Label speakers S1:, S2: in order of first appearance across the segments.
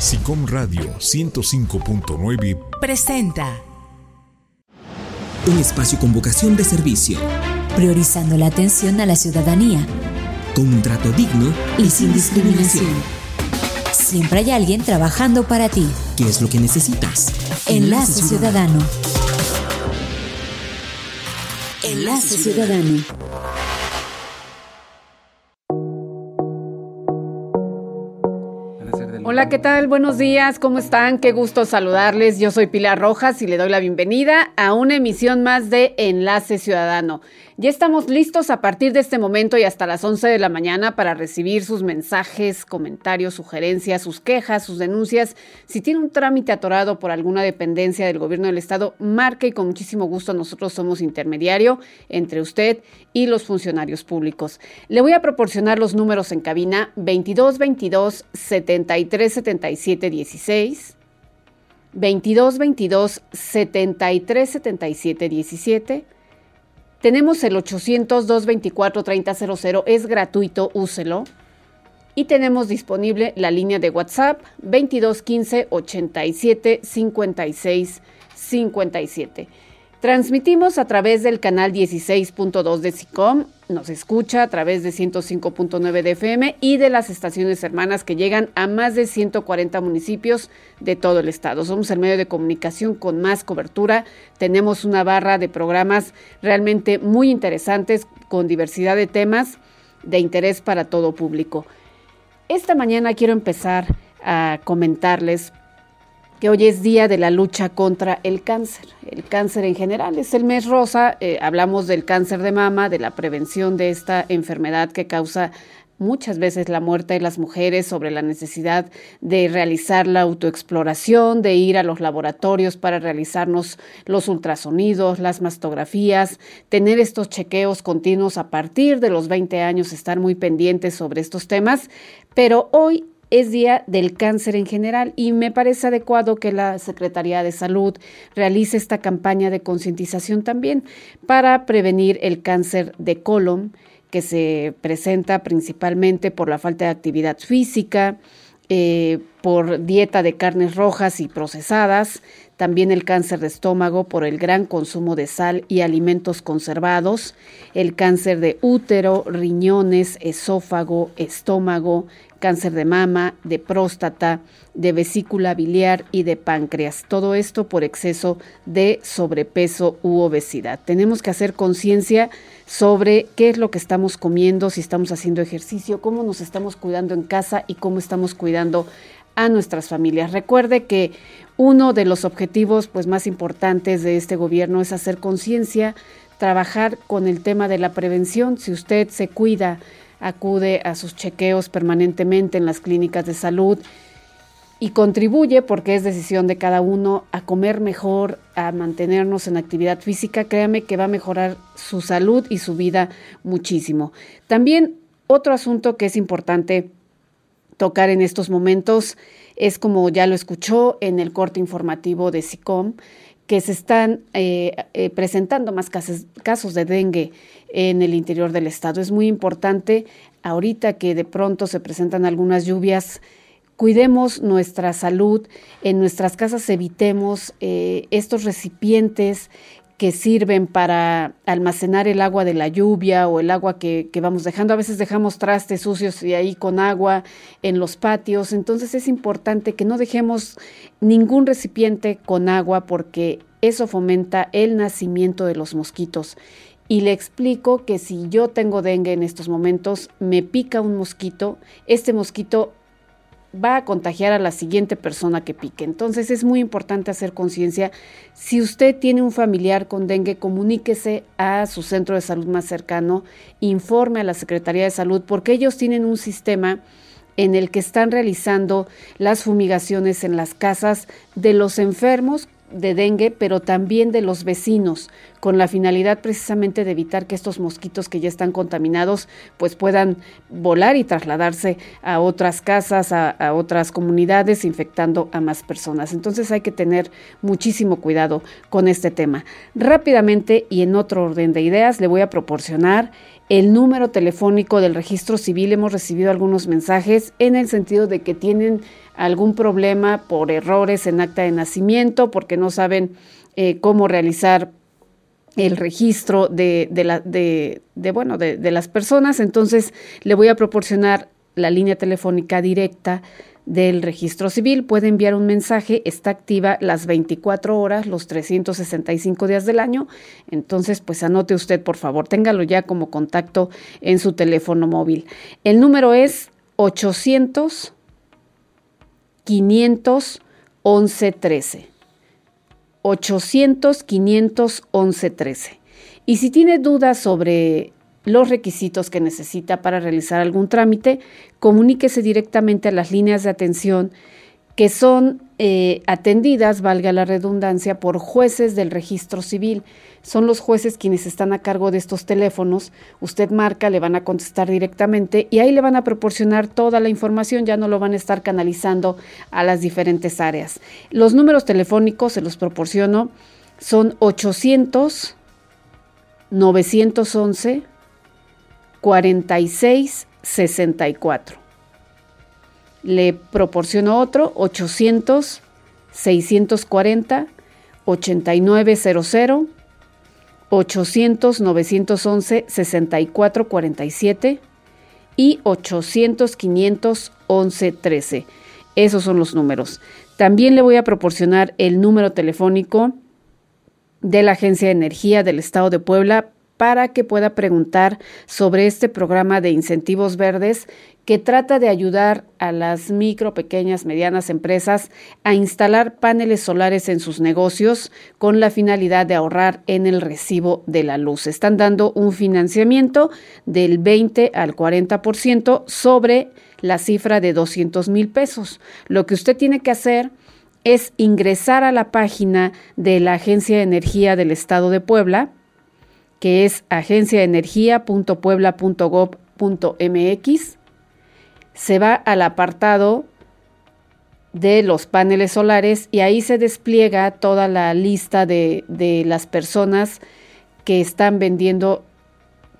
S1: SICOM Radio 105.9
S2: presenta
S3: un espacio con vocación de servicio,
S2: priorizando la atención a la ciudadanía,
S3: con un trato digno
S2: y sin discriminación. Siempre hay alguien trabajando para ti.
S3: ¿Qué es lo que necesitas?
S2: Enlace Ciudadano. Enlace Ciudadano.
S4: Hola, ¿qué tal? Buenos días, ¿cómo están? Qué gusto saludarles. Yo soy Pilar Rojas y le doy la bienvenida a una emisión más de Enlace Ciudadano. Ya estamos listos a partir de este momento y hasta las 11 de la mañana para recibir sus mensajes, comentarios, sugerencias, sus quejas, sus denuncias. Si tiene un trámite atorado por alguna dependencia del gobierno del estado, marque y con muchísimo gusto nosotros somos intermediario entre usted y los funcionarios públicos. Le voy a proporcionar los números en cabina 2222 73 77 16 22 22 73 77 17 tenemos el 800-224-3000, es gratuito, úselo. Y tenemos disponible la línea de WhatsApp 2215 87 56 57. Transmitimos a través del canal 16.2 de SICOM, nos escucha a través de 105.9 de FM y de las estaciones hermanas que llegan a más de 140 municipios de todo el estado. Somos el medio de comunicación con más cobertura, tenemos una barra de programas realmente muy interesantes con diversidad de temas de interés para todo público. Esta mañana quiero empezar a comentarles que hoy es día de la lucha contra el cáncer. El cáncer en general es el mes rosa, eh, hablamos del cáncer de mama, de la prevención de esta enfermedad que causa muchas veces la muerte de las mujeres, sobre la necesidad de realizar la autoexploración, de ir a los laboratorios para realizarnos los ultrasonidos, las mastografías, tener estos chequeos continuos a partir de los 20 años, estar muy pendientes sobre estos temas. Pero hoy es Día del Cáncer en general y me parece adecuado que la Secretaría de Salud realice esta campaña de concientización también para prevenir el cáncer de colon que se presenta principalmente por la falta de actividad física, eh, por dieta de carnes rojas y procesadas, también el cáncer de estómago por el gran consumo de sal y alimentos conservados, el cáncer de útero, riñones, esófago, estómago, cáncer de mama, de próstata, de vesícula biliar y de páncreas. Todo esto por exceso de sobrepeso u obesidad. Tenemos que hacer conciencia sobre qué es lo que estamos comiendo, si estamos haciendo ejercicio, cómo nos estamos cuidando en casa y cómo estamos cuidando a nuestras familias. Recuerde que uno de los objetivos pues más importantes de este gobierno es hacer conciencia, trabajar con el tema de la prevención. Si usted se cuida acude a sus chequeos permanentemente en las clínicas de salud y contribuye, porque es decisión de cada uno, a comer mejor, a mantenernos en actividad física, créame que va a mejorar su salud y su vida muchísimo. También otro asunto que es importante tocar en estos momentos es, como ya lo escuchó en el corte informativo de SICOM, que se están eh, eh, presentando más casos, casos de dengue en el interior del estado. Es muy importante ahorita que de pronto se presentan algunas lluvias. Cuidemos nuestra salud, en nuestras casas evitemos eh, estos recipientes que sirven para almacenar el agua de la lluvia o el agua que, vamos dejando. A veces dejamos trastes sucios y ahí con agua en los patios. Entonces es importante que no dejemos ningún recipiente con agua porque eso fomenta el nacimiento de los mosquitos y le explico que si yo tengo dengue en estos momentos, me pica un mosquito, este mosquito va a contagiar a la siguiente persona que pique. Entonces es muy importante hacer conciencia. Si usted tiene un familiar con dengue, comuníquese a su centro de salud más cercano, informe a la Secretaría de Salud, porque ellos tienen un sistema en el que están realizando las fumigaciones en las casas de los enfermos de dengue, pero también de los vecinos, con la finalidad precisamente de evitar que estos mosquitos que ya están contaminados pues puedan volar y trasladarse a otras casas, a, otras comunidades, infectando a más personas. Entonces hay que tener muchísimo cuidado con este tema. Rápidamente y en otro orden de ideas le voy a proporcionar el número telefónico del registro civil. Hemos recibido algunos mensajes en el sentido de que tienen algún problema por errores en acta de nacimiento, porque no saben eh, cómo realizar el registro de, la, de, bueno, de, de las personas. Entonces, le voy a proporcionar la línea telefónica directa del registro civil. Puede enviar un mensaje, está activa las 24 horas, los 365 días del año. Entonces, pues anote usted, por favor, téngalo ya como contacto en su teléfono móvil. El número es 800 511 13. 800 511 13. Y si tiene dudas sobre los requisitos que necesita para realizar algún trámite, comuníquese directamente a las líneas de atención que son eh, atendidas, valga la redundancia, por jueces del registro civil. Son los jueces quienes están a cargo de estos teléfonos. Usted marca, le van a contestar directamente y ahí le van a proporcionar toda la información, ya no lo van a estar canalizando a las diferentes áreas. Los números telefónicos, se los proporciono, son 800 911 46 64 le proporciono otro 800 640 8900 800 911 6447 y 800 511 13. Esos son los números. También le voy a proporcionar el número telefónico de la Agencia de Energía del Estado de Puebla para que pueda preguntar sobre este programa de incentivos verdes que trata de ayudar a las micro, pequeñas, medianas empresas a instalar paneles solares en sus negocios con la finalidad de ahorrar en el recibo de la luz. Están dando un financiamiento del 20 al 40% sobre la cifra de 200 mil pesos. Lo que usted tiene que hacer es ingresar a la página de la Agencia de Energía del Estado de Puebla, que es agenciaenergia.puebla.gov.mx se va al apartado de los paneles solares y ahí se despliega toda la lista de, de, las personas que están vendiendo,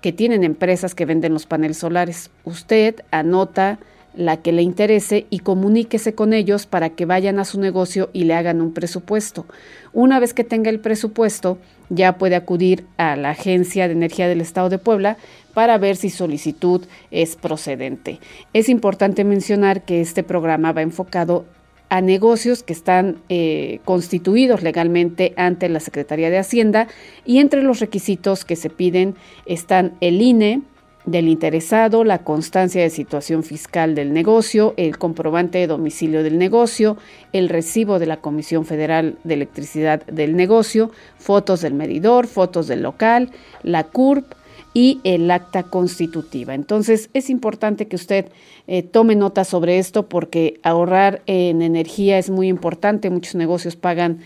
S4: que tienen empresas que venden los paneles solares. Usted anota la que le interese y comuníquese con ellos para que vayan a su negocio y le hagan un presupuesto. Una vez que tenga el presupuesto, ya puede acudir a la Agencia de Energía del Estado de Puebla para ver si solicitud es procedente. Es importante mencionar que este programa va enfocado a negocios que están eh, constituidos legalmente ante la Secretaría de Hacienda y entre los requisitos que se piden están el INE, del interesado, la constancia de situación fiscal del negocio, el comprobante de domicilio del negocio, el recibo de la Comisión Federal de Electricidad del negocio, fotos del medidor, fotos del local, la CURP y el acta constitutiva. Entonces es importante que usted eh, tome nota sobre esto porque ahorrar en energía es muy importante. Muchos negocios pagan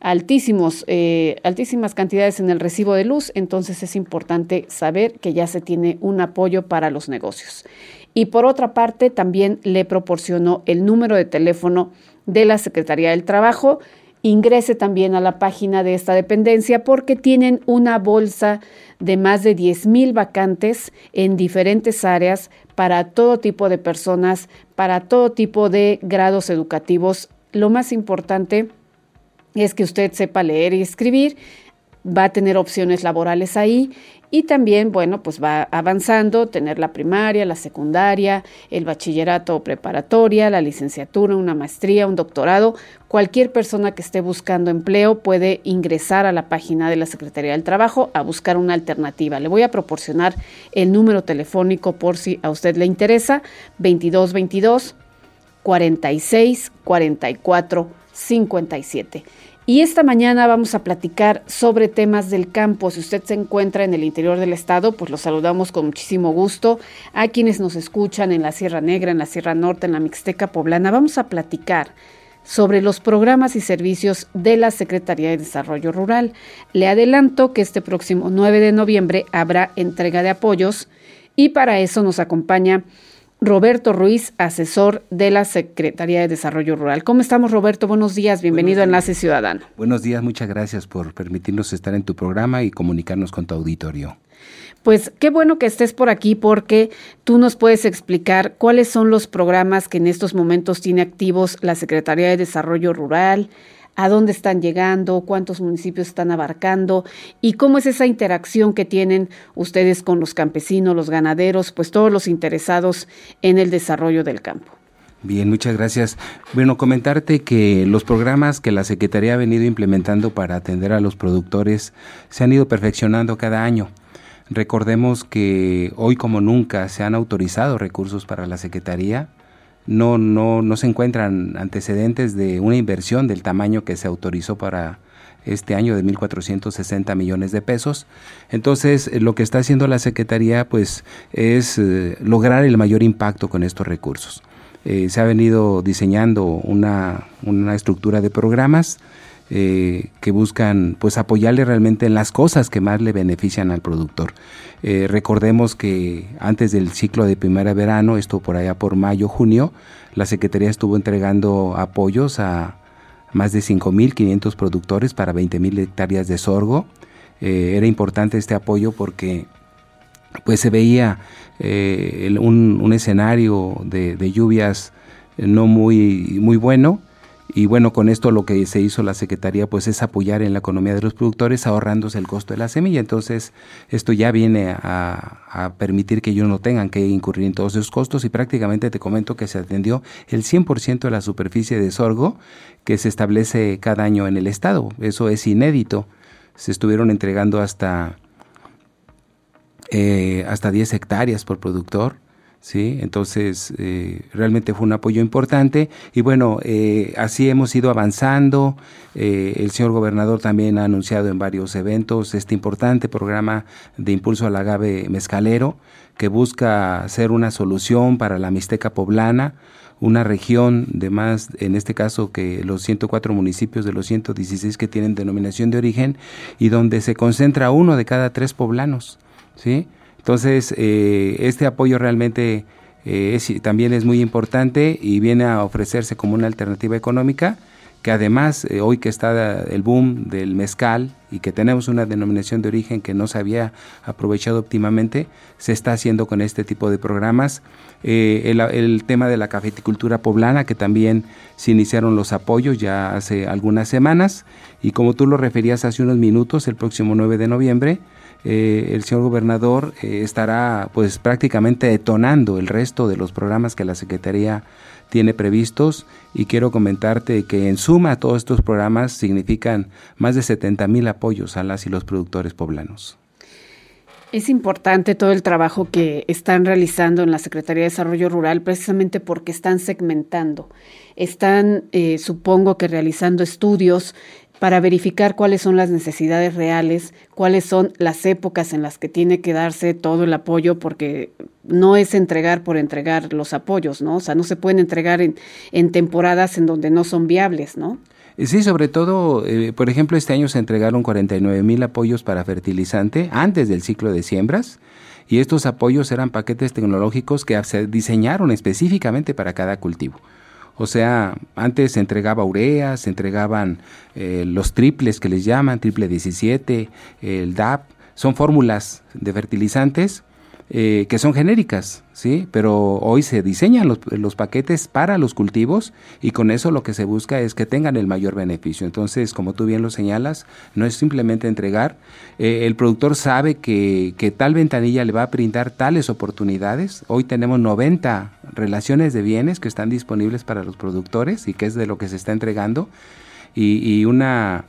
S4: altísimos, eh, altísimas cantidades en el recibo de luz, entonces es importante saber que ya se tiene un apoyo para los negocios. Y por otra parte, también le proporcionó el número de teléfono de la Secretaría del Trabajo. Ingrese también a la página de esta dependencia porque tienen una bolsa de más de 10 mil vacantes en diferentes áreas para todo tipo de personas, para todo tipo de grados educativos. Lo más importante es que usted sepa leer y escribir, va a tener opciones laborales ahí y también, bueno, pues va avanzando, tener la primaria, la secundaria, el bachillerato o preparatoria, la licenciatura, una maestría, un doctorado. Cualquier persona que esté buscando empleo puede ingresar a la página de la Secretaría del Trabajo a buscar una alternativa. Le voy a proporcionar el número telefónico por si a usted le interesa, 2222 46 44 57. Y esta mañana vamos a platicar sobre temas del campo. Si usted se encuentra en el interior del estado, pues lo saludamos con muchísimo gusto. A quienes nos escuchan en la Sierra Negra, en la Sierra Norte, en la Mixteca Poblana, vamos a platicar sobre los programas y servicios de la Secretaría de Desarrollo Rural. Le adelanto que este próximo 9 de noviembre habrá entrega de apoyos y para eso nos acompaña Roberto Ruiz, asesor de la Secretaría de Desarrollo Rural. ¿Cómo estamos, Roberto? Buenos días, bienvenido a Enlace Ciudadano.
S5: Buenos días, muchas gracias por permitirnos estar en tu programa y comunicarnos con tu auditorio.
S4: Pues qué bueno que estés por aquí porque tú nos puedes explicar cuáles son los programas que en estos momentos tiene activos la Secretaría de Desarrollo Rural, a dónde están llegando, cuántos municipios están abarcando y cómo es esa interacción que tienen ustedes con los campesinos, los ganaderos, pues todos los interesados en el desarrollo del campo.
S5: Bien, muchas gracias. Bueno, comentarte que los programas que la Secretaría ha venido implementando para atender a los productores se han ido perfeccionando cada año. Recordemos que hoy como nunca se han autorizado recursos para la Secretaría no, no, no se encuentran antecedentes de una inversión del tamaño que se autorizó para este año de 1.460 millones de pesos. Entonces, eh, lo que está haciendo la Secretaría pues, es eh, lograr el mayor impacto con estos recursos. Eh, se ha venido diseñando una, una estructura de programas eh, que buscan pues apoyarle realmente en las cosas que más le benefician al productor. Eh, recordemos que antes del ciclo de primavera-verano, esto por allá por mayo, junio, la Secretaría estuvo entregando apoyos a más de 5.500 productores para 20.000 hectáreas de sorgo. Eh, era importante este apoyo porque pues se veía un, escenario de, de, lluvias no muy, muy bueno y bueno, con esto lo que se hizo la Secretaría pues es apoyar en la economía de los productores ahorrándose el costo de la semilla. Entonces, esto ya viene a, permitir que ellos no tengan que incurrir en todos esos costos y prácticamente te comento que se atendió el 100% de la superficie de sorgo que se establece cada año en el estado. Eso es inédito. Se estuvieron entregando hasta, eh, hasta 10 hectáreas por productor ¿sí? Entonces, eh, realmente fue un apoyo importante y bueno, eh, así hemos ido avanzando. Eh, el señor gobernador también ha anunciado en varios eventos este importante programa de impulso al agave mezcalero que busca ser una solución para la Mixteca poblana, una región de más, en este caso, que los 104 municipios de los 116 que tienen denominación de origen y donde se concentra uno de cada tres poblanos, ¿sí? Entonces, eh, este apoyo realmente eh, también es muy importante y viene a ofrecerse como una alternativa económica que además eh, hoy que está el boom del mezcal y que tenemos una denominación de origen que no se había aprovechado óptimamente, se está haciendo con este tipo de programas. el, el, tema de la cafeticultura poblana, que también se iniciaron los apoyos ya hace algunas semanas, y como tú lo referías hace unos minutos, el próximo 9 de noviembre, eh, el señor gobernador eh, estará pues prácticamente detonando el resto de los programas que la Secretaría tiene previstos y quiero comentarte que en suma todos estos programas significan más de 70 mil apoyos a las y los productores poblanos.
S4: Es importante todo el trabajo que están realizando en la Secretaría de Desarrollo Rural precisamente porque están segmentando, están, eh, supongo que realizando estudios para verificar cuáles son las necesidades reales, cuáles son las épocas en las que tiene que darse todo el apoyo, porque no es entregar por entregar los apoyos, ¿no? O sea, no se pueden entregar en, temporadas en donde no son viables, ¿no?
S5: Sí, sobre todo, eh, por ejemplo, este año se entregaron 49 mil apoyos para fertilizante antes del ciclo de siembras y estos apoyos eran paquetes tecnológicos que se diseñaron específicamente para cada cultivo. O sea, antes se entregaba urea, se entregaban eh, los triples que les llaman, triple 17, el DAP, son fórmulas de fertilizantes eh, que son genéricas, ¿sí? Pero hoy se diseñan los, paquetes para los cultivos y con eso lo que se busca es que tengan el mayor beneficio. Entonces, como tú bien lo señalas, no es simplemente entregar. Eh, el productor sabe que, que, tal ventanilla le va a brindar tales oportunidades. Hoy tenemos 90 relaciones de bienes que están disponibles para los productores y que es de lo que se está entregando. y, y una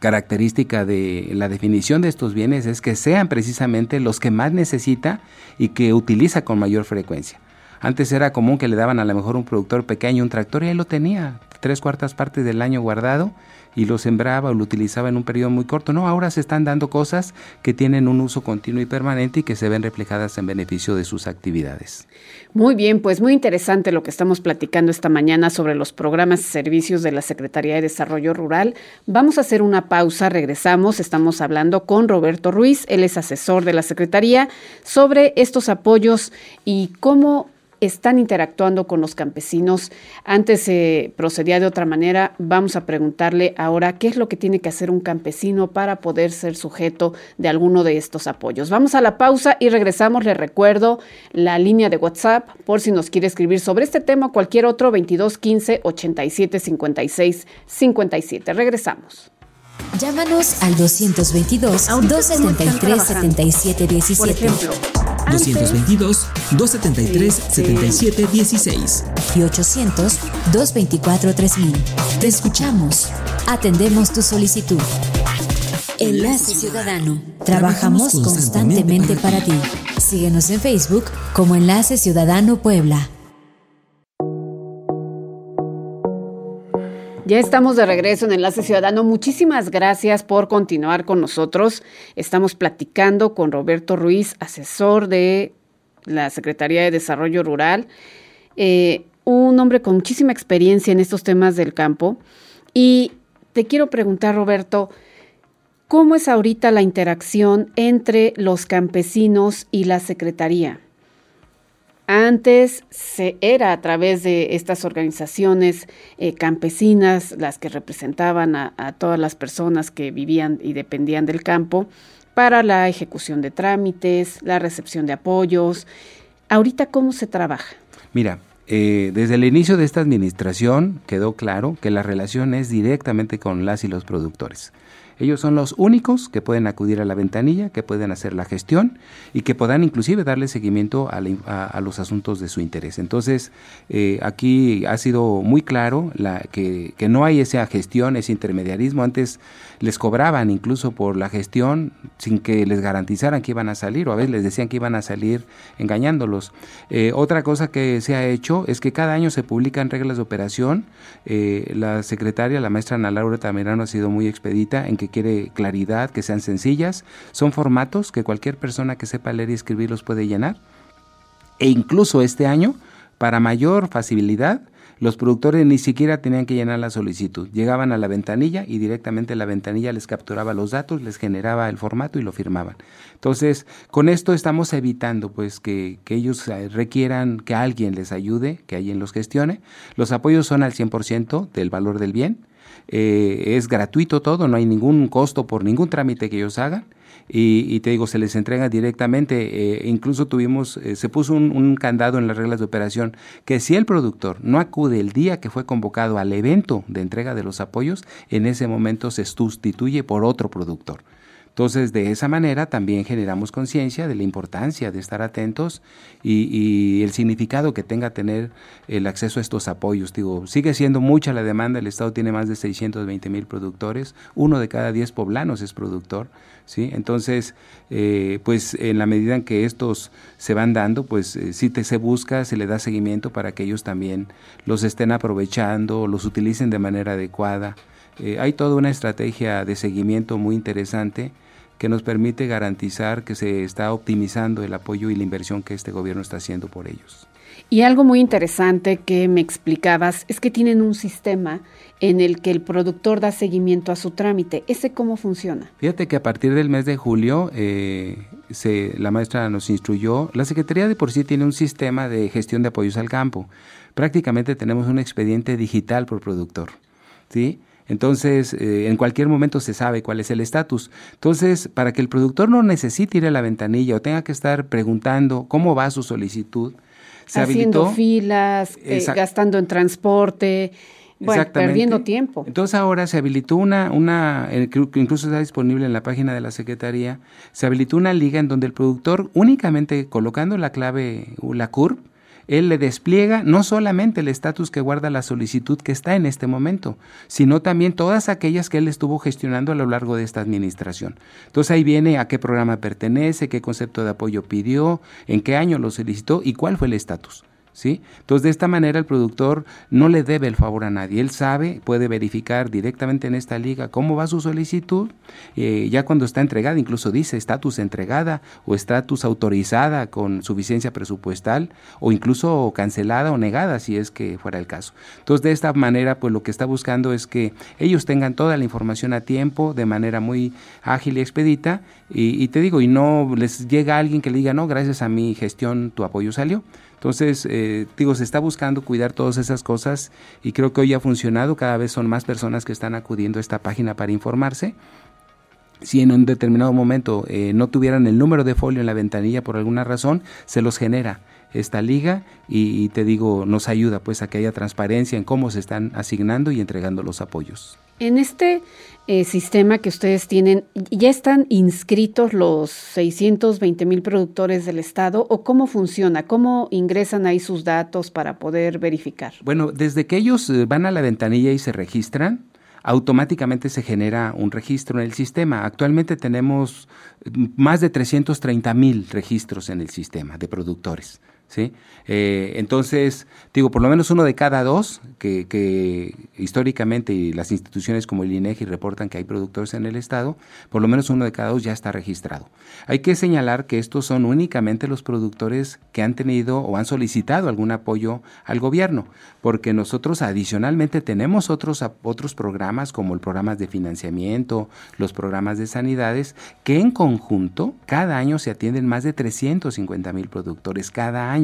S5: característica de la definición de estos bienes es que sean precisamente los que más necesita y que utiliza con mayor frecuencia. Antes era común que le daban a lo mejor un productor pequeño un tractor y él lo tenía. tres cuartas partes del año guardado y lo sembraba o lo utilizaba en un periodo muy corto. No, ahora se están dando cosas que tienen un uso continuo y permanente y que se ven reflejadas en beneficio de sus actividades.
S4: Muy bien, pues muy interesante lo que estamos platicando esta mañana sobre los programas y servicios de la Secretaría de Desarrollo Rural. Vamos a hacer una pausa, regresamos, estamos hablando con Roberto Ruiz, él es asesor de la Secretaría, sobre estos apoyos y cómo están interactuando con los campesinos. Antes se procedía de otra manera. Vamos a preguntarle ahora qué es lo que tiene que hacer un campesino para poder ser sujeto de alguno de estos apoyos. Vamos a la pausa y regresamos. Le recuerdo la línea de WhatsApp por si nos quiere escribir sobre este tema o cualquier otro 22 15 87 56 57. Regresamos.
S2: Llámanos al 222 273 77 17. Por ejemplo,
S3: 222 273 77 16
S2: y 800 224 3000. Te escuchamos. Atendemos tu solicitud. Enlace Ciudadano. Trabajamos constantemente para ti. Síguenos en Facebook como Enlace Ciudadano Puebla.
S4: Ya estamos de regreso en Enlace Ciudadano. Muchísimas gracias por continuar con nosotros. Estamos platicando con Roberto Ruiz, asesor de la Secretaría de Desarrollo Rural, eh, un hombre con muchísima experiencia en estos temas del campo. Y te quiero preguntar, Roberto, ¿cómo es ahorita la interacción entre los campesinos y la Secretaría? Antes se era a través de estas organizaciones eh, campesinas las que representaban a, todas las personas que vivían y dependían del campo para la ejecución de trámites, la recepción de apoyos. Ahorita, ¿cómo se trabaja?
S5: Mira, eh, desde el inicio de esta administración quedó claro que la relación es directamente con las y los productores. Ellos son los únicos que pueden acudir a la ventanilla, que pueden hacer la gestión y que puedan inclusive darle seguimiento a, los asuntos de su interés. Entonces, eh, aquí ha sido muy claro la, que, que no hay esa gestión, ese intermediarismo. Antes les cobraban incluso por la gestión sin que les garantizaran que iban a salir o a veces les decían que iban a salir engañándolos. Eh, otra cosa que se ha hecho es que cada año se publican reglas de operación. Eh, la secretaria, la maestra Ana Laura Tamerano, ha sido muy expedita en que quiere claridad, que sean sencillas. Son formatos que cualquier persona que sepa leer y escribir los puede llenar. E incluso este año, para mayor facilidad, los productores ni siquiera tenían que llenar la solicitud. Llegaban a la ventanilla y directamente la ventanilla les capturaba los datos, les generaba el formato y lo firmaban. Entonces, con esto estamos evitando pues que, ellos eh, requieran que alguien les ayude, que alguien los gestione. Los apoyos son al 100% del valor del bien. Eh, es gratuito todo, no hay ningún costo por ningún trámite que ellos hagan y, te digo, se les entrega directamente. Eh, incluso tuvimos, eh, se puso un, candado en las reglas de operación que si el productor no acude el día que fue convocado al evento de entrega de los apoyos, en ese momento se sustituye por otro productor. Entonces, de esa manera también generamos conciencia de la importancia de estar atentos y, el significado que tenga tener el acceso a estos apoyos. Digo, sigue siendo mucha la demanda, el Estado tiene más de 620 mil productores, uno de cada diez poblanos es productor, ¿sí? Entonces, eh, pues en la medida en que estos se van dando, pues eh, sí te, se busca, se le da seguimiento para que ellos también los estén aprovechando, los utilicen de manera adecuada. Eh, hay toda una estrategia de seguimiento muy interesante que nos permite garantizar que se está optimizando el apoyo y la inversión que este gobierno está haciendo por ellos.
S4: Y algo muy interesante que me explicabas es que tienen un sistema en el que el productor da seguimiento a su trámite. ¿Ese cómo funciona?
S5: Fíjate que a partir del mes de julio, eh, se, la maestra nos instruyó, la Secretaría de por sí tiene un sistema de gestión de apoyos al campo. Prácticamente tenemos un expediente digital por productor. ¿sí? Entonces, eh, en cualquier momento se sabe cuál es el estatus. Entonces, para que el productor no necesite ir a la ventanilla o tenga que estar preguntando cómo va su solicitud,
S4: se Haciendo filas, eh, gastando en transporte. Bueno, perdiendo tiempo.
S5: Entonces ahora se habilitó una, una, eh, incluso está disponible en la página de la Secretaría, se habilitó una liga en donde el productor únicamente colocando la clave, la CURP, él le despliega no solamente el estatus que guarda la solicitud que está en este momento, sino también todas aquellas que él estuvo gestionando a lo largo de esta administración. Entonces ahí viene a qué programa pertenece, qué concepto de apoyo pidió, en qué año lo solicitó y cuál fue el estatus. ¿Sí? Entonces, de esta manera el productor no le debe el favor a nadie. Él sabe, puede verificar directamente en esta liga cómo va su solicitud. Eh, ya cuando está entregada, incluso dice estatus entregada o estatus autorizada con suficiencia presupuestal o incluso cancelada o negada si es que fuera el caso. Entonces, de esta manera, pues lo que está buscando es que ellos tengan toda la información a tiempo, de manera muy ágil y expedita. Y, y te digo, y no les llega alguien que le diga, no, gracias a mi gestión tu apoyo salió. Entonces, eh, digo, se está buscando cuidar todas esas cosas y creo que hoy ha funcionado. Cada vez son más personas que están acudiendo a esta página para informarse. Si en un determinado momento eh, no tuvieran el número de folio en la ventanilla por alguna razón, se los genera esta liga y, y, te digo, nos ayuda pues a que haya transparencia en cómo se están asignando y entregando los apoyos.
S4: En este eh, sistema que ustedes tienen, ¿ya están inscritos los 620 mil productores del Estado o cómo funciona? ¿Cómo ingresan ahí sus datos para poder verificar?
S5: Bueno, desde que ellos eh, van a la ventanilla y se registran, automáticamente se genera un registro en el sistema. Actualmente tenemos mm, más de 330 mil registros en el sistema de productores. ¿Sí? Eh, entonces, digo, por lo menos uno de cada dos, que, que, históricamente las instituciones como el INEGI reportan que hay productores en el Estado, por lo menos uno de cada dos ya está registrado. Hay que señalar que estos son únicamente los productores que han tenido o han solicitado algún apoyo al gobierno, porque nosotros adicionalmente tenemos otros, otros programas como el programa de financiamiento, los programas de sanidades, que en conjunto cada año se atienden más de 350 mil productores cada año.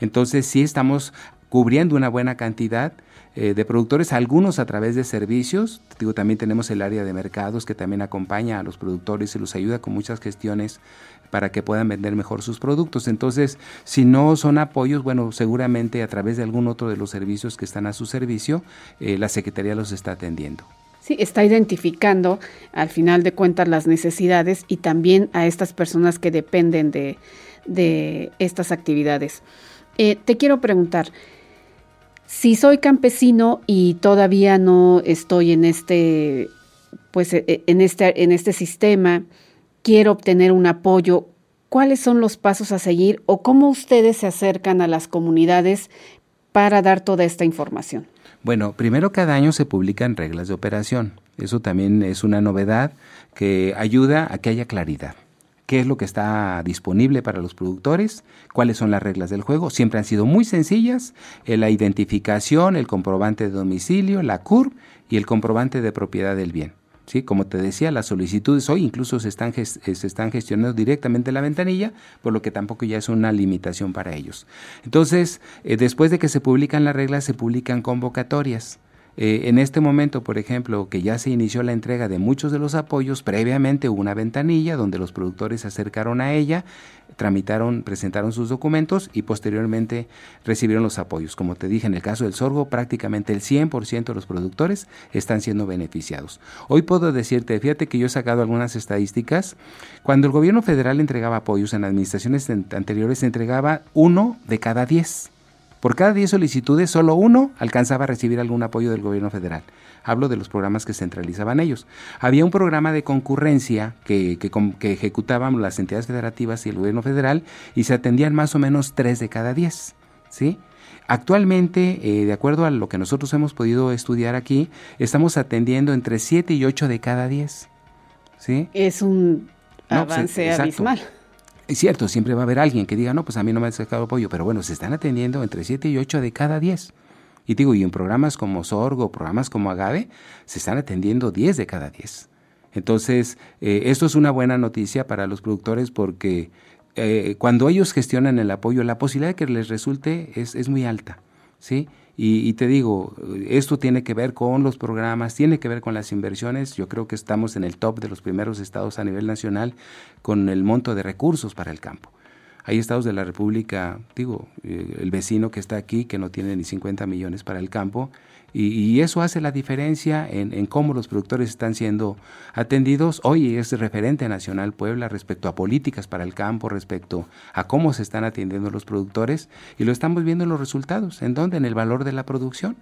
S5: Entonces sí estamos cubriendo una buena cantidad eh, de productores, algunos a través de servicios. Digo, también tenemos el área de mercados que también acompaña a los productores y los ayuda con muchas gestiones para que puedan vender mejor sus productos. Entonces, si no son apoyos, bueno, seguramente a través de algún otro de los servicios que están a su servicio, eh, la Secretaría los está atendiendo.
S4: Sí, está identificando al final de cuentas las necesidades y también a estas personas que dependen de, de estas actividades. Eh, te quiero preguntar, si soy campesino y todavía no estoy en este, pues, e, e, en este, en este sistema, quiero obtener un apoyo, ¿cuáles son los pasos a seguir o cómo ustedes se acercan a las comunidades para dar toda esta información?
S5: Bueno, primero cada año se publican reglas de operación. Eso también es una novedad que ayuda a que haya claridad qué es lo que está disponible para los productores, cuáles son las reglas del juego. Siempre han sido muy sencillas, eh, la identificación, el comprobante de domicilio, la CURP y el comprobante de propiedad del bien. ¿Sí? Como te decía, las solicitudes hoy incluso se están, eh, se están gestionando directamente en la ventanilla, por lo que tampoco ya es una limitación para ellos. Entonces, eh, después de que se publican las reglas, se publican convocatorias. Eh, en este momento, por ejemplo, que ya se inició la entrega de muchos de los apoyos, previamente hubo una ventanilla donde los productores se acercaron a ella, tramitaron, presentaron sus documentos y posteriormente recibieron los apoyos. Como te dije, en el caso del sorgo, prácticamente el 100% de los productores están siendo beneficiados. Hoy puedo decirte, fíjate que yo he sacado algunas estadísticas, cuando el gobierno federal entregaba apoyos en administraciones anteriores, entregaba uno de cada diez. Por cada 10 solicitudes, solo uno alcanzaba a recibir algún apoyo del gobierno federal. Hablo de los programas que centralizaban ellos. Había un programa de concurrencia que, que, ejecutaban las entidades federativas y el gobierno federal y se atendían más o menos 3 de cada 10. ¿sí? Actualmente, eh, de acuerdo a lo que nosotros hemos podido estudiar aquí, estamos atendiendo entre 7 y 8 de cada 10. ¿sí?
S4: Es un pues, avance abismal.
S5: Es cierto, siempre va a haber alguien que diga, no, pues a mí no me ha sacado apoyo, pero bueno, se están atendiendo entre 7 y 8 de cada 10. Y digo, y en programas como Sorgo, programas como Agave, se están atendiendo 10 de cada 10. Entonces, eh, esto es una buena noticia para los productores porque eh, cuando ellos gestionan el apoyo, la posibilidad de que les resulte es, es muy alta, ¿sí? Y, te digo, esto tiene que ver con los programas, tiene que ver con las inversiones. Yo creo que estamos en el top de los primeros estados a nivel nacional con el monto de recursos para el campo. Hay estados de la República, digo, eh, el vecino que está aquí, que no tiene ni 50 millones para el campo, y, eso hace la diferencia en, cómo los productores están siendo atendidos. Hoy es referente nacional Puebla respecto a políticas para el campo, respecto a cómo se están atendiendo los productores y lo estamos viendo en los resultados. ¿En dónde? En el valor de la producción.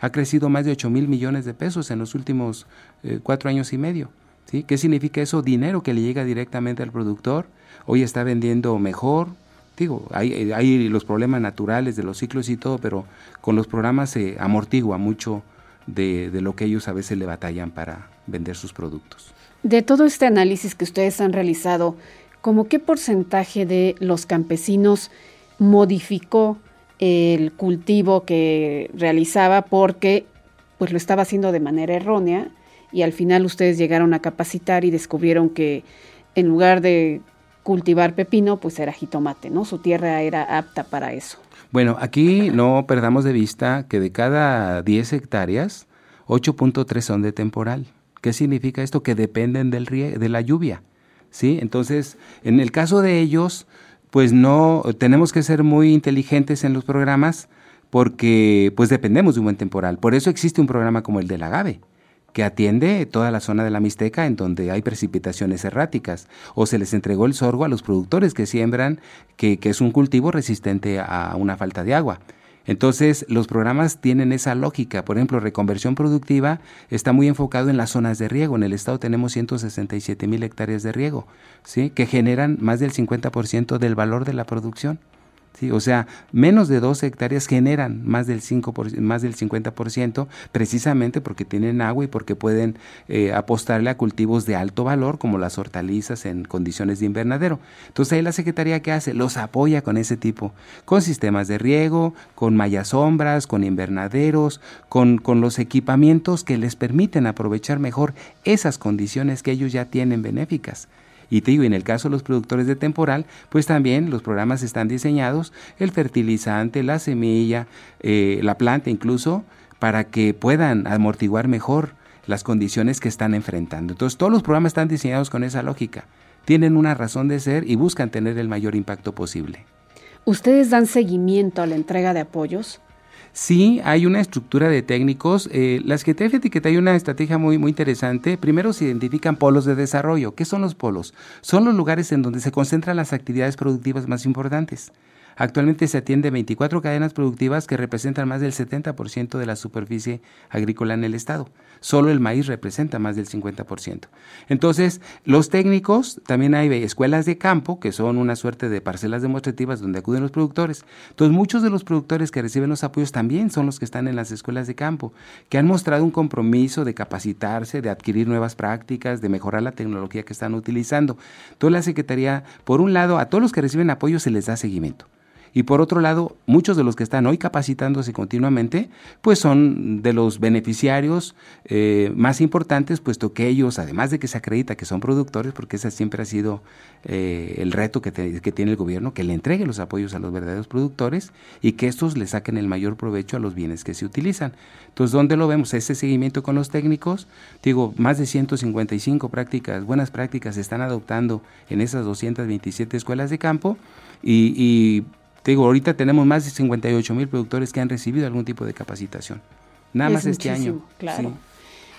S5: Ha crecido más de 8 mil millones de pesos en los últimos eh, cuatro años y medio. ¿sí? ¿Qué significa eso? Dinero que le llega directamente al productor. Hoy está vendiendo mejor, digo, hay, los problemas naturales de los ciclos y todo, pero con los programas se amortigua mucho de, de lo que ellos a veces le batallan para vender sus productos.
S4: De todo este análisis que ustedes han realizado, ¿cómo qué porcentaje de los campesinos modificó el cultivo que realizaba porque pues lo estaba haciendo de manera errónea y al final ustedes llegaron a capacitar y descubrieron que en lugar de cultivar pepino, pues era jitomate, ¿no? Su tierra era apta para eso.
S5: Bueno, aquí no perdamos de vista que de cada 10 hectáreas, 8.3 son de temporal. ¿Qué significa esto? Que dependen del de la lluvia. ¿sí? Entonces, en el caso de ellos, pues no, tenemos que ser muy inteligentes en los programas porque pues dependemos de un buen temporal. Por eso existe un programa como el del agave que atiende toda la zona de la Mixteca en donde hay precipitaciones erráticas, o se les entregó el sorgo a los productores que siembran, que, que es un cultivo resistente a una falta de agua. Entonces, los programas tienen esa lógica. Por ejemplo, reconversión productiva está muy enfocado en las zonas de riego. En el estado tenemos 167 mil hectáreas de riego, ¿sí? que generan más del 50% del valor de la producción. ¿Sí? O sea, menos de 12 hectáreas generan más del, 5 más del 50% precisamente porque tienen agua y porque pueden eh, apostarle a cultivos de alto valor como las hortalizas en condiciones de invernadero. Entonces ahí la Secretaría que hace los apoya con ese tipo, con sistemas de riego, con mallas sombras, con invernaderos, con, con los equipamientos que les permiten aprovechar mejor esas condiciones que ellos ya tienen benéficas. Y te digo, en el caso de los productores de temporal, pues también los programas están diseñados, el fertilizante, la semilla, eh, la planta incluso, para que puedan amortiguar mejor las condiciones que están enfrentando. Entonces, todos los programas están diseñados con esa lógica. Tienen una razón de ser y buscan tener el mayor impacto posible.
S4: ¿Ustedes dan seguimiento a la entrega de apoyos?
S5: Sí, hay una estructura de técnicos. Eh, la Secretaría de hay una estrategia muy, muy interesante. Primero se identifican polos de desarrollo. ¿Qué son los polos? Son los lugares en donde se concentran las actividades productivas más importantes. Actualmente se atiende 24 cadenas productivas que representan más del 70% de la superficie agrícola en el estado. Solo el maíz representa más del 50%. Entonces, los técnicos, también hay escuelas de campo, que son una suerte de parcelas demostrativas donde acuden los productores. Entonces, muchos de los productores que reciben los apoyos también son los que están en las escuelas de campo, que han mostrado un compromiso de capacitarse, de adquirir nuevas prácticas, de mejorar la tecnología que están utilizando. Toda la Secretaría, por un lado, a todos los que reciben apoyo se les da seguimiento. Y por otro lado, muchos de los que están hoy capacitándose continuamente, pues son de los beneficiarios eh, más importantes, puesto que ellos, además de que se acredita que son productores, porque ese siempre ha sido eh, el reto que, tiene el gobierno, que le entregue los apoyos a los verdaderos productores y que estos le saquen el mayor provecho a los bienes que se utilizan. Entonces, ¿dónde lo vemos? Ese seguimiento con los técnicos, digo, más de 155 prácticas, buenas prácticas se están adoptando en esas 227 escuelas de campo y te digo, ahorita tenemos más de 58 mil productores que han recibido algún tipo de capacitación. Nada más este año.
S4: Claro.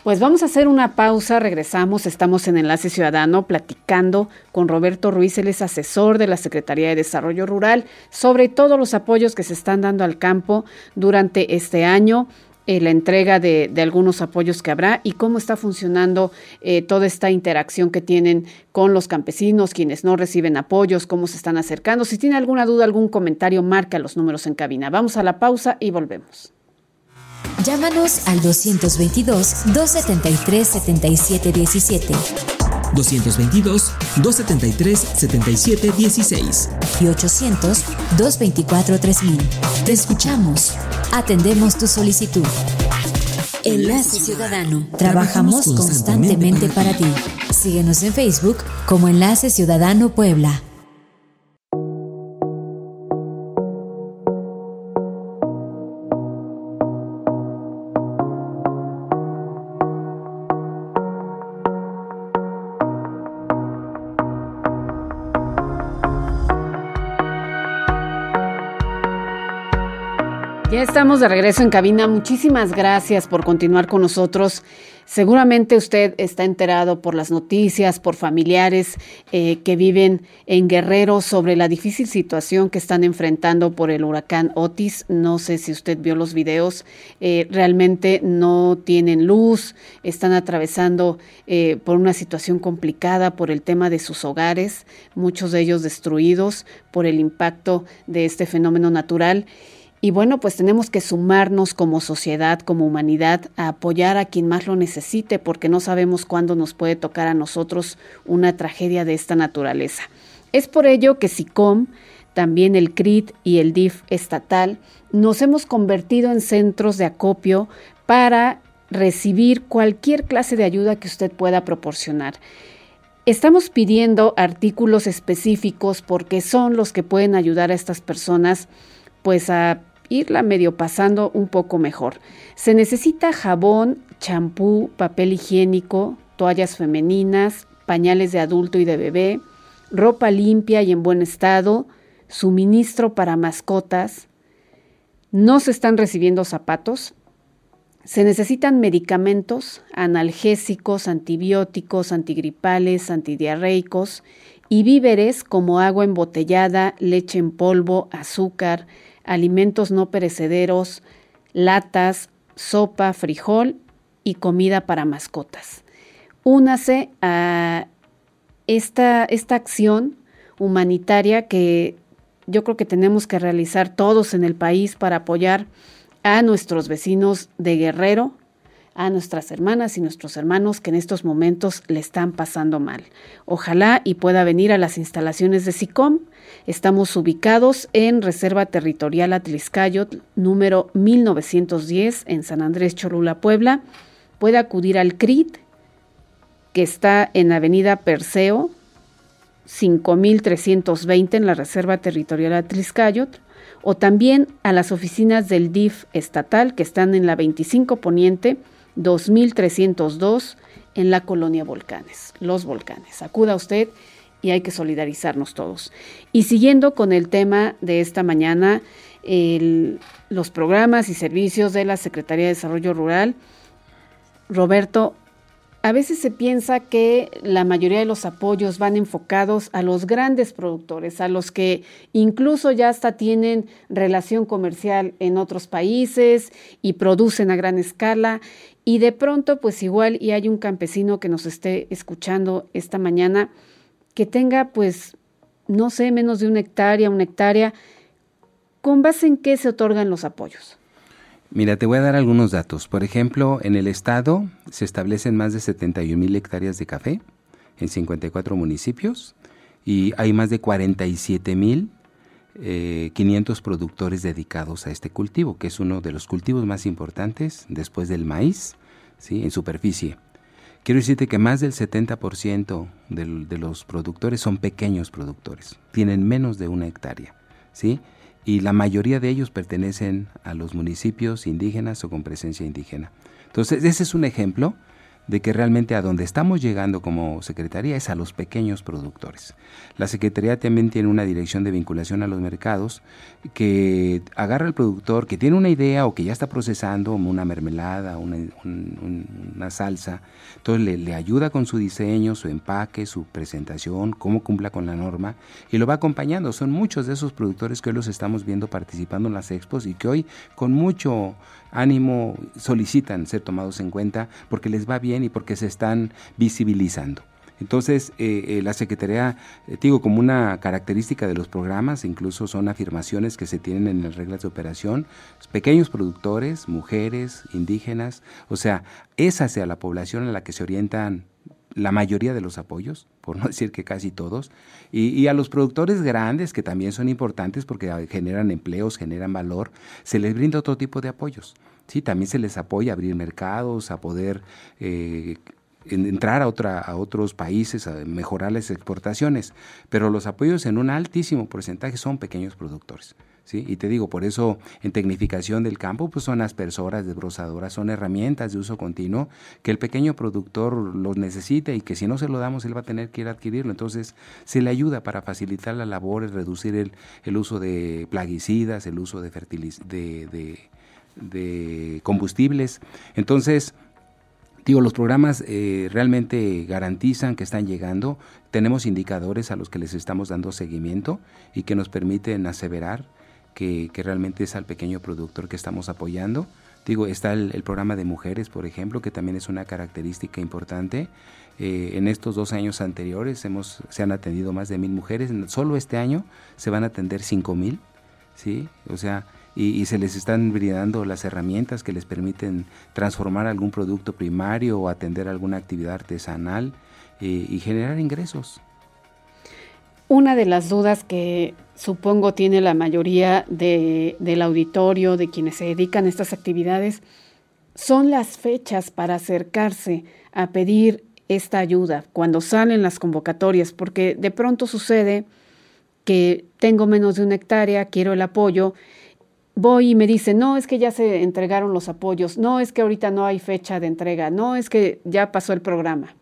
S4: Pues vamos a hacer una pausa, regresamos, estamos en Enlace Ciudadano platicando con Roberto Ruiz, él es asesor de la Secretaría de Desarrollo Rural, sobre todos los apoyos que se están dando al campo durante este año eh, la entrega de, algunos apoyos que habrá y cómo está funcionando eh, toda esta interacción que tienen con los campesinos, quienes no reciben apoyos, cómo se están acercando. Si tiene alguna duda, algún comentario, marca los números en cabina. Vamos a la pausa y volvemos.
S2: Llámanos al 222-273-7717.
S3: 222-273-7716
S2: y 800-224-3000. Te escuchamos. Atendemos tu solicitud. Enlace Ciudadano. Trabajamos constantemente para ti. Síguenos en Facebook como Enlace Ciudadano Puebla.
S4: Estamos de regreso en cabina. Muchísimas gracias por continuar con nosotros. Seguramente usted está enterado por las noticias, por familiares eh, que viven en Guerrero sobre la difícil situación que están enfrentando por el huracán Otis. No sé si usted vio los videos. Eh, realmente no tienen luz, están atravesando eh, por una situación complicada por el tema de sus hogares, muchos de ellos destruidos por el impacto de este fenómeno natural. Y bueno, pues tenemos que sumarnos como sociedad, como humanidad, a apoyar a quien más lo necesite, porque no sabemos cuándo nos puede tocar a nosotros una tragedia de esta naturaleza. Es por ello que SICOM, también el CRIT y el DIF estatal, nos hemos convertido en centros de acopio para recibir cualquier clase de ayuda que usted pueda proporcionar. Estamos pidiendo artículos específicos porque son los que pueden ayudar a estas personas pues a irla medio pasando un poco mejor. Se necesita jabón, champú, papel higiénico, toallas femeninas, pañales de adulto y de bebé, ropa limpia y en buen estado, suministro para mascotas. No se están recibiendo zapatos. Se necesitan medicamentos, analgésicos, antibióticos, antigripales, antidiarreicos y víveres como agua embotellada, leche en polvo, azúcar, alimentos no perecederos, latas, sopa, frijol y comida para mascotas. Únase a esta, esta acción humanitaria que yo creo que tenemos que realizar todos en el país para apoyar a nuestros vecinos de Guerrero, a nuestras hermanas y nuestros hermanos que en estos momentos le están pasando mal. Ojalá y pueda venir a las instalaciones de SICOM. Estamos ubicados en Reserva Territorial Atliscayot, número 1910, en San Andrés Cholula, Puebla. Puede acudir al CRIT, que está en Avenida Perseo, 5320 en la Reserva Territorial Atliscayot, o también a las oficinas del DIF estatal que están en la 25 Poniente 2302 en la colonia Volcanes, Los Volcanes. Acuda usted y hay que solidarizarnos todos. Y siguiendo con el tema de esta mañana, los programas y servicios de la Secretaría de Desarrollo Rural, Roberto, a veces se piensa que la mayoría de los apoyos van enfocados a los grandes productores, a los que incluso ya hasta tienen relación comercial en otros países y producen a gran escala. Y de pronto, pues igual, y hay un campesino que nos esté escuchando esta mañana, que tenga, pues, no sé, menos de una hectárea, una hectárea, ¿con base en qué se otorgan los apoyos?
S5: Mira, te voy a dar algunos datos. Por ejemplo, en el estado se establecen más de 71 mil hectáreas de café en 54 municipios y hay más de 47 mil 500 eh, productores dedicados a este cultivo, que es uno de los cultivos más importantes después del maíz, ¿sí? en superficie. Quiero decirte que más del 70% de, de los productores son pequeños productores, tienen menos de una hectárea. ¿sí? y la mayoría de ellos pertenecen a los municipios indígenas o con presencia indígena. Entonces, ese es un ejemplo de que realmente a donde estamos llegando como Secretaría es a los pequeños productores. La Secretaría también tiene una dirección de vinculación a los mercados que agarra al productor que tiene una idea o que ya está procesando una mermelada, una, salsa, entonces le, le, ayuda con su diseño, su empaque, su presentación, cómo cumpla con la norma y lo va acompañando. Son muchos de esos productores que hoy los estamos viendo participando en las expos y que hoy con mucho ánimo solicitan ser tomados en cuenta porque les va bien y porque se están visibilizando. Entonces, eh, eh, la Secretaría, eh, digo, como una característica de los programas, incluso son afirmaciones que se tienen en las reglas de operación, pequeños productores, mujeres, indígenas, o sea, es hacia la población a la que se orientan la mayoría de los apoyos, por no decir que casi todos, y, a los productores grandes, que también son importantes porque generan empleos, generan valor, se les brinda otro tipo de apoyos. Sí, también se les apoya a abrir mercados, a poder eh, entrar a, otra, a otros países, a mejorar las exportaciones, pero los apoyos en un altísimo porcentaje son pequeños productores. Y te digo, por eso en tecnificación del campo, pues son aspersoras, desbrozadoras, son herramientas de uso continuo que el pequeño productor los necesita y que si no se lo damos, él va a tener que ir a adquirirlo. Entonces, se le ayuda para facilitar la labor, reducir el, el uso de plaguicidas, el uso de, de, de, de combustibles. Entonces, Digo, los programas eh, realmente garantizan que están llegando. Tenemos indicadores a los que les estamos dando seguimiento y que nos permiten aseverar que, realmente es al pequeño productor que estamos apoyando. Digo, está el, programa de mujeres, por ejemplo, que también es una característica importante. Eh, en estos dos años anteriores hemos, se han atendido más de mil mujeres. Solo este año se van a atender cinco mil. ¿sí? O sea, y, se les están brindando las herramientas que les permiten transformar algún producto primario o atender alguna actividad artesanal eh, y generar ingresos.
S4: Una de las dudas que supongo tiene la mayoría del auditorio, de quienes se dedican a estas actividades, son las fechas para acercarse a pedir esta ayuda cuando salen las convocatorias, porque de pronto sucede que tengo menos de una hectárea, quiero el apoyo voy y me dice, no, es que ya se entregaron los apoyos, no, es que ahorita no hay fecha de entrega, no, es que ya pasó el programa.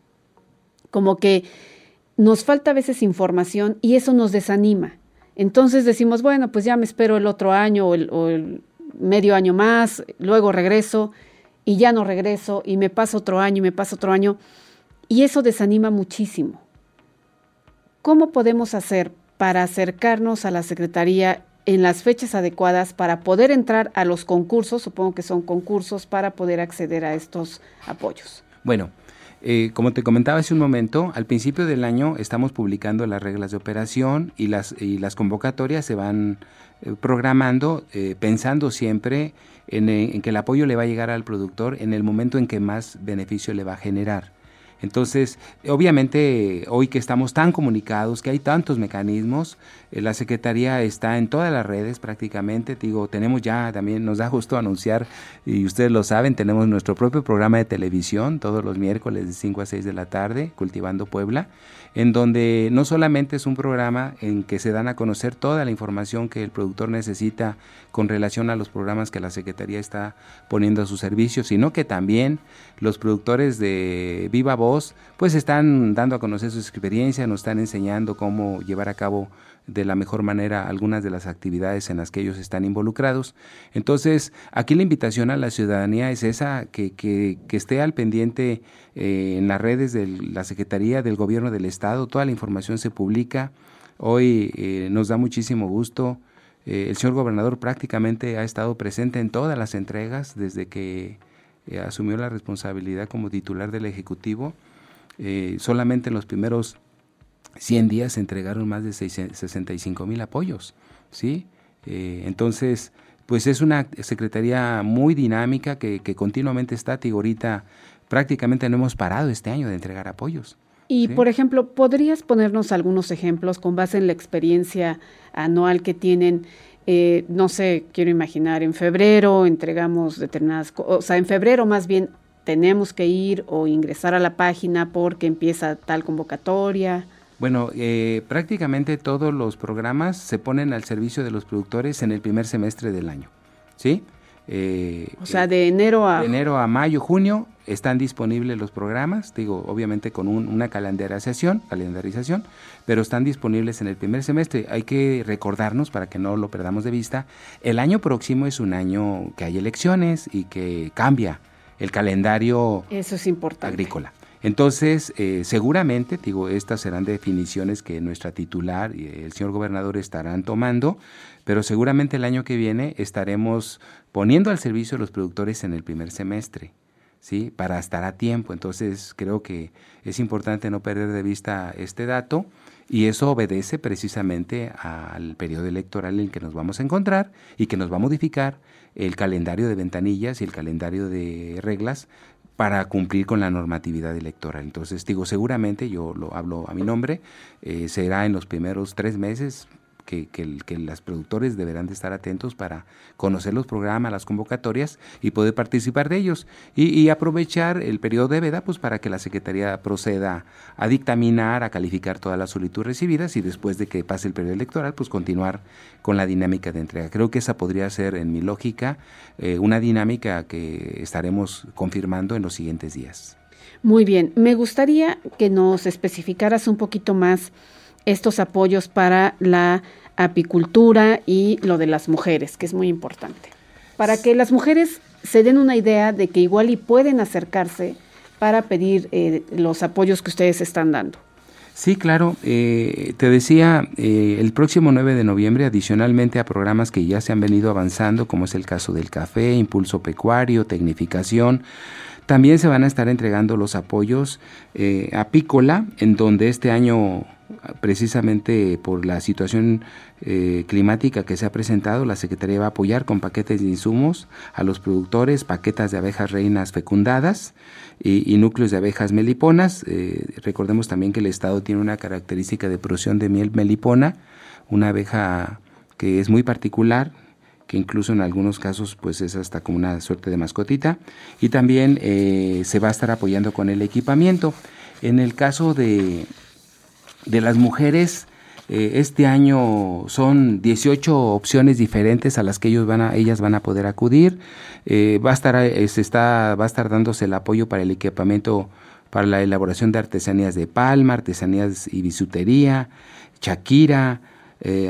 S4: Como que nos falta a veces información y eso nos desanima. Entonces decimos, bueno, pues ya me espero el otro año o el, medio año más, luego regreso y ya no regreso y me pasa otro año y me pasa otro año. Y eso desanima muchísimo. ¿Cómo podemos hacer para acercarnos a la Secretaría en las fechas adecuadas para poder entrar a los concursos, supongo que son concursos, para poder acceder a estos apoyos.
S5: Bueno, eh, como te comentaba hace un momento, al principio del año estamos publicando las reglas de operación y las, y las convocatorias se van eh, programando eh, pensando siempre en, en que el apoyo le va a llegar al productor en el momento en que más beneficio le va a generar. Entonces, obviamente, hoy que estamos tan comunicados, que hay tantos mecanismos, eh, la Secretaría está en todas las redes prácticamente. Digo, tenemos ya también, nos da justo anunciar, y ustedes lo saben, tenemos nuestro propio programa de televisión todos los miércoles de 5 a 6 de la tarde, Cultivando Puebla en donde no solamente es un programa en que se dan a conocer toda la información que el productor necesita con relación a los programas que la Secretaría está poniendo a su servicio, sino que también los productores de Viva Voz pues están dando a conocer sus experiencias, nos están enseñando cómo llevar a cabo de la mejor manera algunas de las actividades en las que ellos están involucrados. Entonces, aquí la invitación a la ciudadanía es esa, que, que, esté al pendiente eh, en las redes de la Secretaría del Gobierno del Estado, toda la información se publica. Hoy eh, nos da muchísimo gusto. Eh, el señor gobernador prácticamente ha estado presente en todas las entregas desde que asumió la responsabilidad como titular del Ejecutivo. solamente en los primeros 100 días se entregaron más de 65 mil apoyos, ¿sí? Eh, entonces, pues es una secretaría muy dinámica que, continuamente está, y ahorita prácticamente no hemos parado este año de entregar apoyos.
S4: Y, por ejemplo, ¿podrías ponernos algunos ejemplos con base en la experiencia anual que tienen? Eh, no sé, quiero imaginar, en febrero entregamos determinadas, o sea, en febrero más bien tenemos que ir o ingresar a la página porque empieza tal convocatoria.
S5: Bueno, eh, prácticamente todos los programas se ponen al servicio de los productores en el primer semestre del año, ¿sí?
S4: Eh, o sea, de enero a...
S5: enero a mayo, junio están disponibles los programas, digo, obviamente con una calendarización, calendarización, pero están disponibles en el primer semestre. Hay que recordarnos, para que no lo perdamos de vista, el año próximo es un año que hay elecciones y que cambia el calendario
S4: Eso es importante.
S5: agrícola. Entonces, eh, seguramente, digo, estas serán definiciones que nuestra titular y el señor gobernador estarán tomando, pero seguramente el año que viene estaremos poniendo al servicio de los productores en el primer semestre, ¿sí? Para estar a tiempo. Entonces, creo que es importante no perder de vista este dato y eso obedece precisamente al periodo electoral en el que nos vamos a encontrar y que nos va a modificar el calendario de ventanillas y el calendario de reglas para cumplir con la normatividad electoral. Entonces, digo, seguramente, yo lo hablo a mi nombre, eh, será en los primeros tres meses, que, que, las productores deberán de estar atentos para conocer los programas, las convocatorias y poder participar de ellos y, aprovechar el periodo de veda pues para que la Secretaría proceda a dictaminar, a calificar todas las solicitudes recibidas y después de que pase el periodo electoral pues continuar con la dinámica de entrega. Creo que esa podría ser en mi lógica eh, una dinámica que estaremos confirmando en los siguientes días.
S4: Muy bien, me gustaría que nos especificaras un poquito más estos apoyos para la apicultura y lo de las mujeres, que es muy importante. Para que las mujeres se den una idea de que igual y pueden acercarse para pedir eh, los apoyos que ustedes están dando.
S5: Sí, claro. Eh, te decía, eh, el próximo 9 de noviembre, adicionalmente a programas que ya se han venido avanzando, como es el caso del café, impulso pecuario, tecnificación, también se van a estar entregando los apoyos eh, apícola, en donde este año precisamente por la situación eh, climática que se ha presentado, la Secretaría va a apoyar con paquetes de insumos a los productores, paquetas de abejas reinas fecundadas y, núcleos de abejas meliponas. Eh, recordemos también que el Estado tiene una característica de producción de miel melipona, una abeja que es muy particular, que incluso en algunos casos pues es hasta como una suerte de mascotita y también eh, se va a estar apoyando con el equipamiento. En el caso de, de las mujeres, eh, este año son 18 opciones diferentes a las que ellos van a, ellas van a poder acudir. Eh, va, a estar, eh, se está, va a estar dándose el apoyo para el equipamiento para la elaboración de artesanías de palma, artesanías y bisutería, chaquira,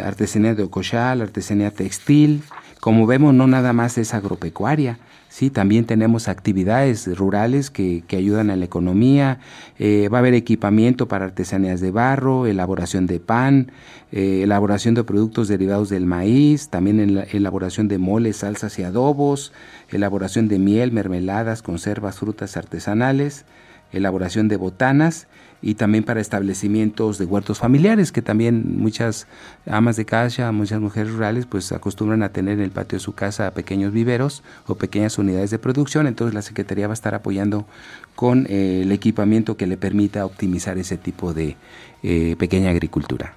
S5: artesanía de ocochal, artesanía textil. Como vemos, no nada más es agropecuaria, Sí, también tenemos actividades rurales que, que ayudan a la economía. Eh, va a haber equipamiento para artesanías de barro, elaboración de pan, eh, elaboración de productos derivados del maíz, también en la elaboración de moles, salsas y adobos, elaboración de miel, mermeladas, conservas, frutas artesanales, elaboración de botanas y también para establecimientos de huertos familiares, que también muchas amas de casa, muchas mujeres rurales, pues acostumbran a tener en el patio de su casa pequeños viveros o pequeñas unidades de producción, entonces la Secretaría va a estar apoyando con eh, el equipamiento que le permita optimizar ese tipo de eh, pequeña agricultura.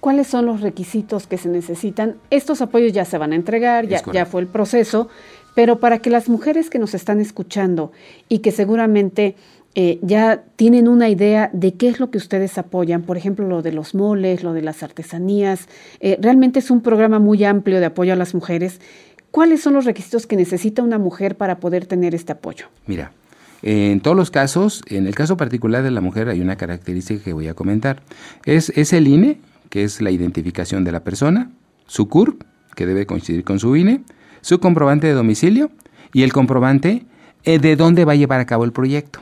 S4: ¿Cuáles son los requisitos que se necesitan? Estos apoyos ya se van a entregar, ya, ya fue el proceso, pero para que las mujeres que nos están escuchando y que seguramente eh, ya tienen una idea de qué es lo que ustedes apoyan, por ejemplo, lo de los moles, lo de las artesanías. Eh, realmente es un programa muy amplio de apoyo a las mujeres. ¿Cuáles son los requisitos que necesita una mujer para poder tener este apoyo?
S5: Mira, en todos los casos, en el caso particular de la mujer hay una característica que voy a comentar. Es, es el INE, que es la identificación de la persona, su CURP, que debe coincidir con su INE, su comprobante de domicilio y el comprobante eh, de dónde va a llevar a cabo el proyecto.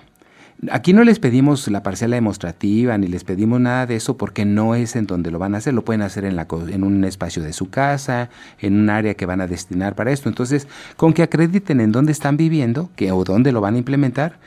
S5: Aquí no les pedimos la parcela demostrativa ni les pedimos nada de eso porque no es en donde lo van a hacer, lo pueden hacer en, la, en un espacio de su casa, en un área que van a destinar para esto. Entonces, con que acrediten en dónde están viviendo que, o dónde lo van a implementar,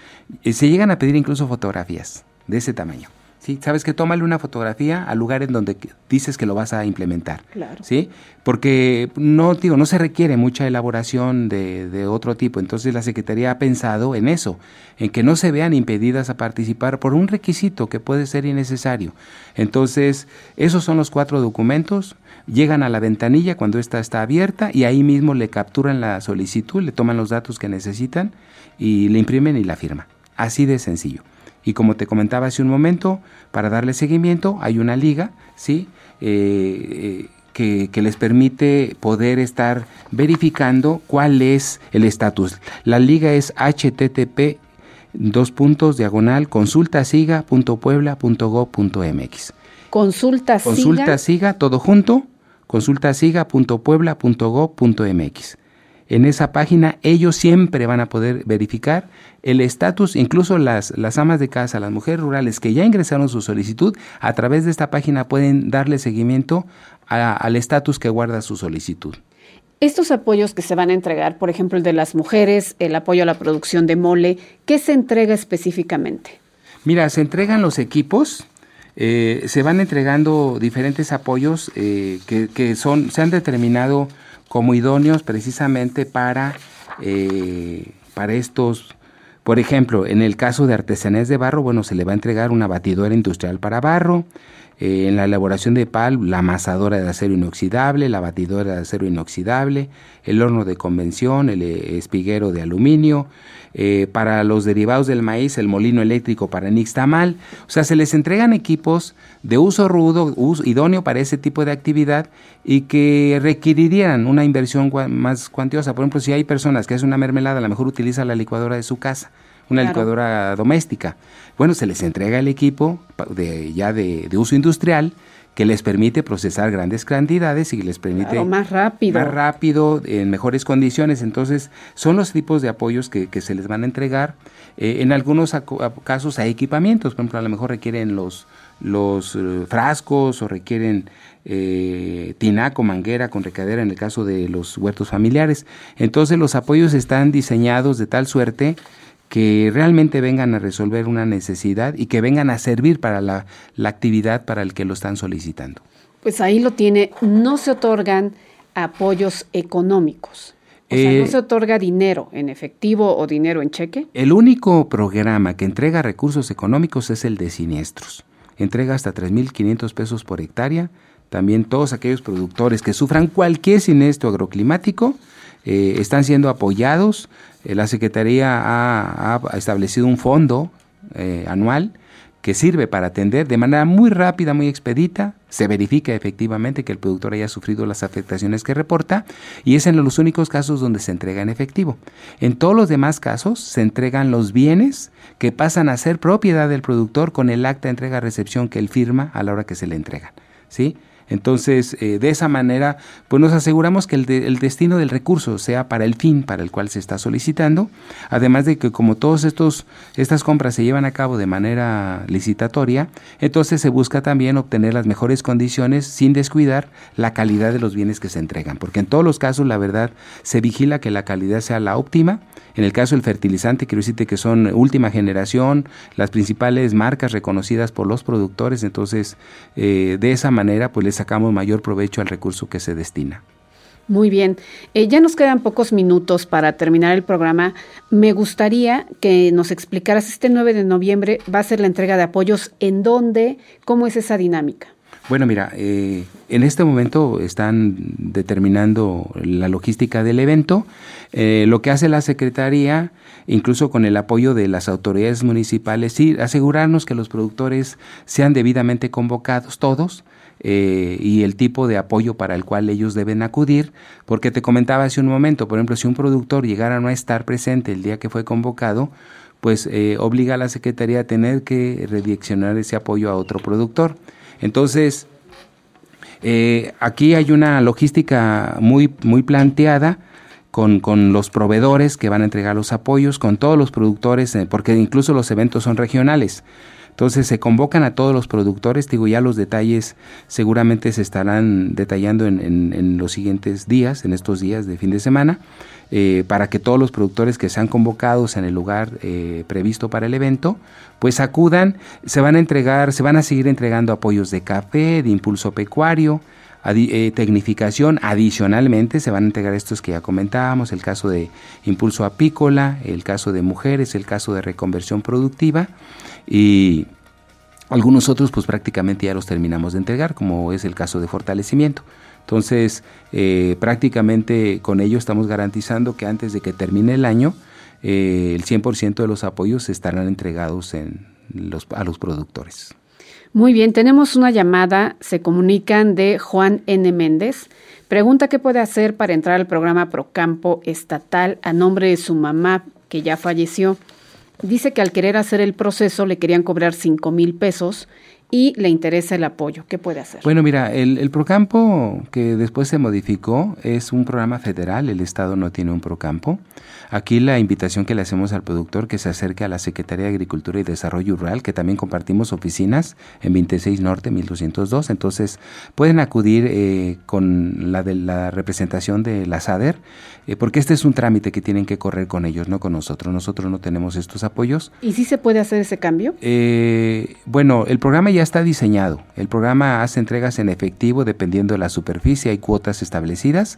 S5: eh, se llegan a pedir incluso fotografías de ese tamaño. ¿Sí? Sabes que tómale una fotografía al lugar en donde dices que lo vas a implementar.
S4: Claro.
S5: ¿sí? Porque no, digo, no se requiere mucha elaboración de, de, otro tipo. Entonces la Secretaría ha pensado en eso, en que no se vean impedidas a participar por un requisito que puede ser innecesario. Entonces, esos son los cuatro documentos. Llegan a la ventanilla cuando ésta está abierta y ahí mismo le capturan la solicitud, le toman los datos que necesitan y le imprimen y la firma. Así de sencillo. Y como te comentaba hace un momento, para darle seguimiento hay una liga, ¿sí? Eh, que, que, les permite poder estar verificando cuál es el estatus. La liga es http dos puntos diagonal consultasiga.puebla.gov.mx.
S4: Consulta siga.
S5: Consulta siga, todo junto, consultasiga.puebla.gov.mx. En esa página ellos siempre van a poder verificar el estatus, incluso las, las amas de casa, las mujeres rurales que ya ingresaron su solicitud, a través de esta página pueden darle seguimiento al estatus que guarda su solicitud.
S4: Estos apoyos que se van a entregar, por ejemplo, el de las mujeres, el apoyo a la producción de mole, ¿qué se entrega específicamente?
S5: Mira, se entregan los equipos, eh, se van entregando diferentes apoyos eh, que, que, son, se han determinado como idóneos precisamente para, eh, para estos, por ejemplo, en el caso de artesanías de barro, bueno, se le va a entregar una batidora industrial para barro, eh, en la elaboración de PAL, la amasadora de acero inoxidable, la batidora de acero inoxidable, el horno de convención, el eh, espiguero de aluminio, eh, para los derivados del maíz, el molino eléctrico para nixtamal. O sea, se les entregan equipos de uso rudo, uso, idóneo para ese tipo de actividad y que requerirían una inversión más cuantiosa. Por ejemplo, si hay personas que hacen una mermelada, a lo mejor utiliza la licuadora de su casa una licuadora doméstica. Bueno, se les entrega el equipo de, ya de, uso industrial que les permite procesar grandes cantidades y les permite
S4: más rápido.
S5: más rápido, en mejores condiciones. Entonces, son los tipos de apoyos que, se les van a entregar. Eh, en algunos casos hay equipamientos, por ejemplo, a lo mejor requieren los, los eh, frascos o requieren eh, tinaco, manguera con recadera en el caso de los huertos familiares. Entonces, los apoyos están diseñados de tal suerte que realmente vengan a resolver una necesidad y que vengan a servir para la, actividad para el que lo están solicitando.
S4: Pues ahí lo tiene, no se otorgan apoyos económicos. O sea, ¿no eh, se otorga dinero en efectivo o dinero en cheque?
S5: El único programa que entrega recursos económicos es el de siniestros. Entrega hasta 3.500 pesos por hectárea. También todos aquellos productores que sufran cualquier siniestro agroclimático eh, están siendo apoyados eh, la Secretaría ha, establecido un fondo eh, anual que sirve para atender de manera muy rápida, muy expedita, se verifica efectivamente que el productor haya sufrido las afectaciones que reporta y es en los únicos casos donde se entrega en efectivo. En todos los demás casos se entregan los bienes que pasan a ser propiedad del productor con el acta de entrega-recepción que él firma a la hora que se le entregan. ¿sí? Entonces, eh, de esa manera, pues nos aseguramos que el, el, destino del recurso sea para el fin para el cual se está solicitando, además de que como todas estas compras se llevan a cabo de manera licitatoria, entonces se busca también obtener las mejores condiciones sin descuidar la calidad de los bienes que se entregan, porque en todos los casos, la verdad, se vigila que la calidad sea la óptima. En el caso del fertilizante, quiero decirte que son última generación, las principales marcas reconocidas por los productores, entonces, eh, de esa manera, pues les sacamos mayor provecho al recurso que se destina.
S4: Muy bien, eh, ya nos quedan pocos minutos para terminar el programa. Me gustaría que nos explicaras, este 9 de noviembre va a ser la entrega de apoyos, ¿en dónde? ¿Cómo es esa dinámica?
S5: Bueno, mira, eh, en este momento están determinando la logística del evento. Eh, lo que hace la Secretaría, incluso con el apoyo de las autoridades municipales, y asegurarnos que los productores sean debidamente convocados todos eh, y el tipo de apoyo para el cual ellos deben acudir, porque te comentaba hace un momento, por ejemplo, si un productor llegara a no estar presente el día que fue convocado, pues eh, obliga a la Secretaría a tener que redireccionar ese apoyo a otro productor. Entonces, eh, aquí hay una logística muy, muy planteada. Con, con, los proveedores que van a entregar los apoyos, con todos los productores, porque incluso los eventos son regionales. Entonces se convocan a todos los productores, digo ya los detalles seguramente se estarán detallando en, los siguientes días, en estos días de fin de semana, eh, para que todos los productores que sean convocados en el lugar eh, previsto para el evento, pues acudan, se van a entregar, se van a seguir entregando apoyos de café, de impulso pecuario, eh, tecnificación. Adicionalmente se van a entregar estos que ya comentábamos, el caso de impulso apícola, el caso de mujeres, el caso de reconversión productiva y algunos otros pues prácticamente ya los terminamos de entregar, como es el caso de fortalecimiento. Entonces, eh, prácticamente con ello estamos garantizando que antes de que termine el año, eh, el 100% de los apoyos estarán entregados en los, a los productores.
S4: Muy bien, tenemos una llamada, se comunican de Juan N. Méndez. Pregunta qué puede hacer para entrar al programa Procampo estatal a nombre de su mamá, que ya falleció. Dice que al querer hacer el proceso le querían cobrar 5 mil pesos y le interesa el apoyo. ¿Qué puede hacer?
S5: Bueno, mira, el, el, Procampo que después se modificó es un programa federal, el Estado no tiene un Procampo. Aquí la invitación que le hacemos al productor que se acerque a la Secretaría de Agricultura y Desarrollo Rural, que también compartimos oficinas en 26 Norte 1202. Entonces pueden acudir eh, con la de la representación de la SADER, eh, porque este es un trámite que tienen que correr con ellos, no con nosotros. Nosotros no tenemos estos apoyos.
S4: ¿Y si se puede hacer ese cambio?
S5: Eh, bueno, el programa ya está diseñado. El programa hace entregas en efectivo dependiendo de la superficie, hay cuotas establecidas.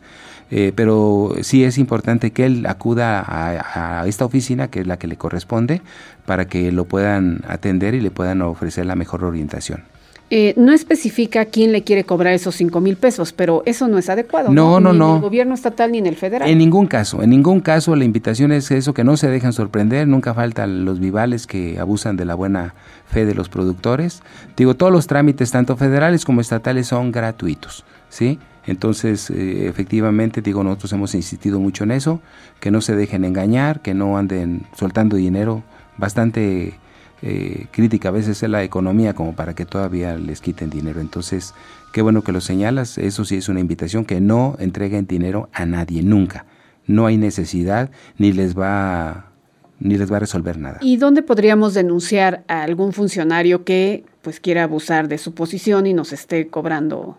S5: Eh, pero sí es importante que él acuda a, esta oficina, que es la que le corresponde, para que lo puedan atender y le puedan ofrecer la mejor orientación.
S4: Eh, no especifica quién le quiere cobrar esos 5 mil pesos, pero eso no es adecuado.
S5: No, no,
S4: no.
S5: no.
S4: Ni en el gobierno estatal ni en el federal.
S5: En ningún caso, en ningún caso la invitación es eso, que no se dejan sorprender, nunca faltan los vivales que abusan de la buena fe de los productores. Digo, todos los trámites, tanto federales como estatales, son gratuitos, ¿sí? Entonces, eh, efectivamente, digo, nosotros hemos insistido mucho en eso, que no se dejen engañar, que no anden soltando dinero bastante eh, crítica a veces es la economía como para que todavía les quiten dinero. Entonces, qué bueno que lo señalas, eso sí es una invitación que no entreguen dinero a nadie, nunca. No hay necesidad, ni les va ni les va a resolver nada.
S4: ¿Y dónde podríamos denunciar a algún funcionario que pues quiera abusar de su posición y nos esté cobrando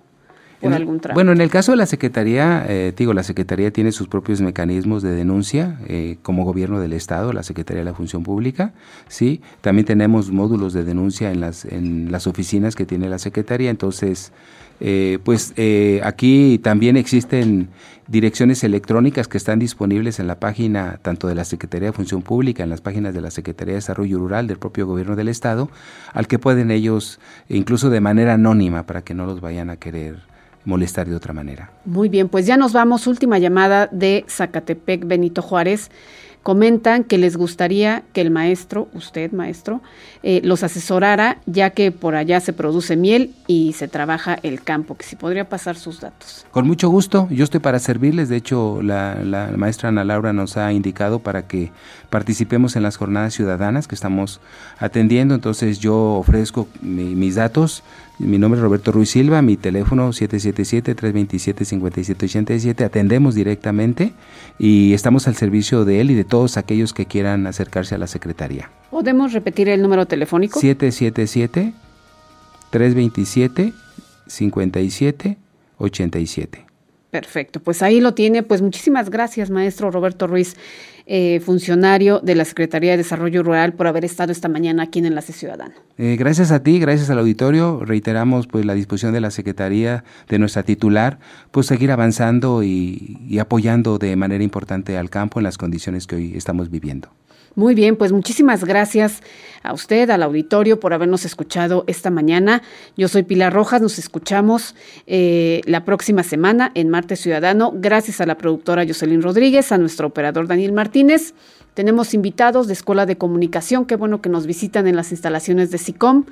S4: por algún trámite.
S5: Bueno, en el caso de la Secretaría, eh, digo, la Secretaría tiene sus propios mecanismos de denuncia eh, como gobierno del Estado, la Secretaría de la Función Pública, ¿sí? También tenemos módulos de denuncia en las, en las oficinas que tiene la Secretaría, entonces... Eh, pues eh, aquí también existen direcciones electrónicas que están disponibles en la página tanto de la Secretaría de Función Pública, en las páginas de la Secretaría de Desarrollo Rural del propio gobierno del Estado, al que pueden ellos, incluso de manera anónima, para que no los vayan a querer molestar de otra manera.
S4: Muy bien, pues ya nos vamos. Última llamada de Zacatepec, Benito Juárez. Comentan que les gustaría que el maestro, usted maestro, eh, los asesorara, ya que por allá se produce miel y se trabaja el campo, que si podría pasar sus datos.
S5: Con mucho gusto, yo estoy para servirles. De hecho, la, la maestra Ana Laura nos ha indicado para que participemos en las jornadas ciudadanas que estamos atendiendo. Entonces yo ofrezco mi, mis datos. Mi nombre es Roberto Ruiz Silva, mi teléfono 777-327-5787. Atendemos directamente y estamos al servicio de él y de todos aquellos que quieran acercarse a la Secretaría.
S4: ¿Podemos repetir el número telefónico?
S5: 777-327-5787.
S4: Perfecto, pues ahí lo tiene. Pues muchísimas gracias, maestro Roberto Ruiz, eh, funcionario de la Secretaría de Desarrollo Rural, por haber estado esta mañana aquí en Enlace Ciudadano.
S5: Eh, gracias a ti, gracias al auditorio. Reiteramos pues la disposición de la Secretaría, de nuestra titular, pues seguir avanzando y, y apoyando de manera importante al campo en las condiciones que hoy estamos viviendo.
S4: Muy bien, pues muchísimas gracias a usted, al auditorio, por habernos escuchado esta mañana. Yo soy Pilar Rojas, nos escuchamos eh, la próxima semana en Martes Ciudadano. Gracias a la productora Jocelyn Rodríguez, a nuestro operador Daniel Martínez. Tenemos invitados de Escuela de Comunicación, qué bueno que nos visitan en las instalaciones de SICOM.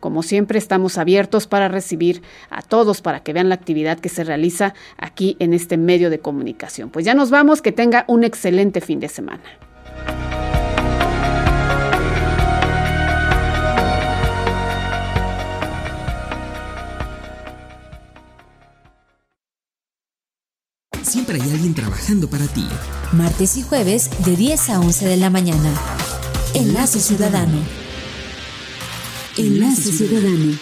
S4: Como siempre, estamos abiertos para recibir a todos, para que vean la actividad que se realiza aquí en este medio de comunicación. Pues ya nos vamos, que tenga un excelente fin de semana.
S3: Siempre hay alguien trabajando para ti.
S2: Martes y jueves de 10 a 11 de la mañana. Enlace Ciudadano. Enlace Ciudadano.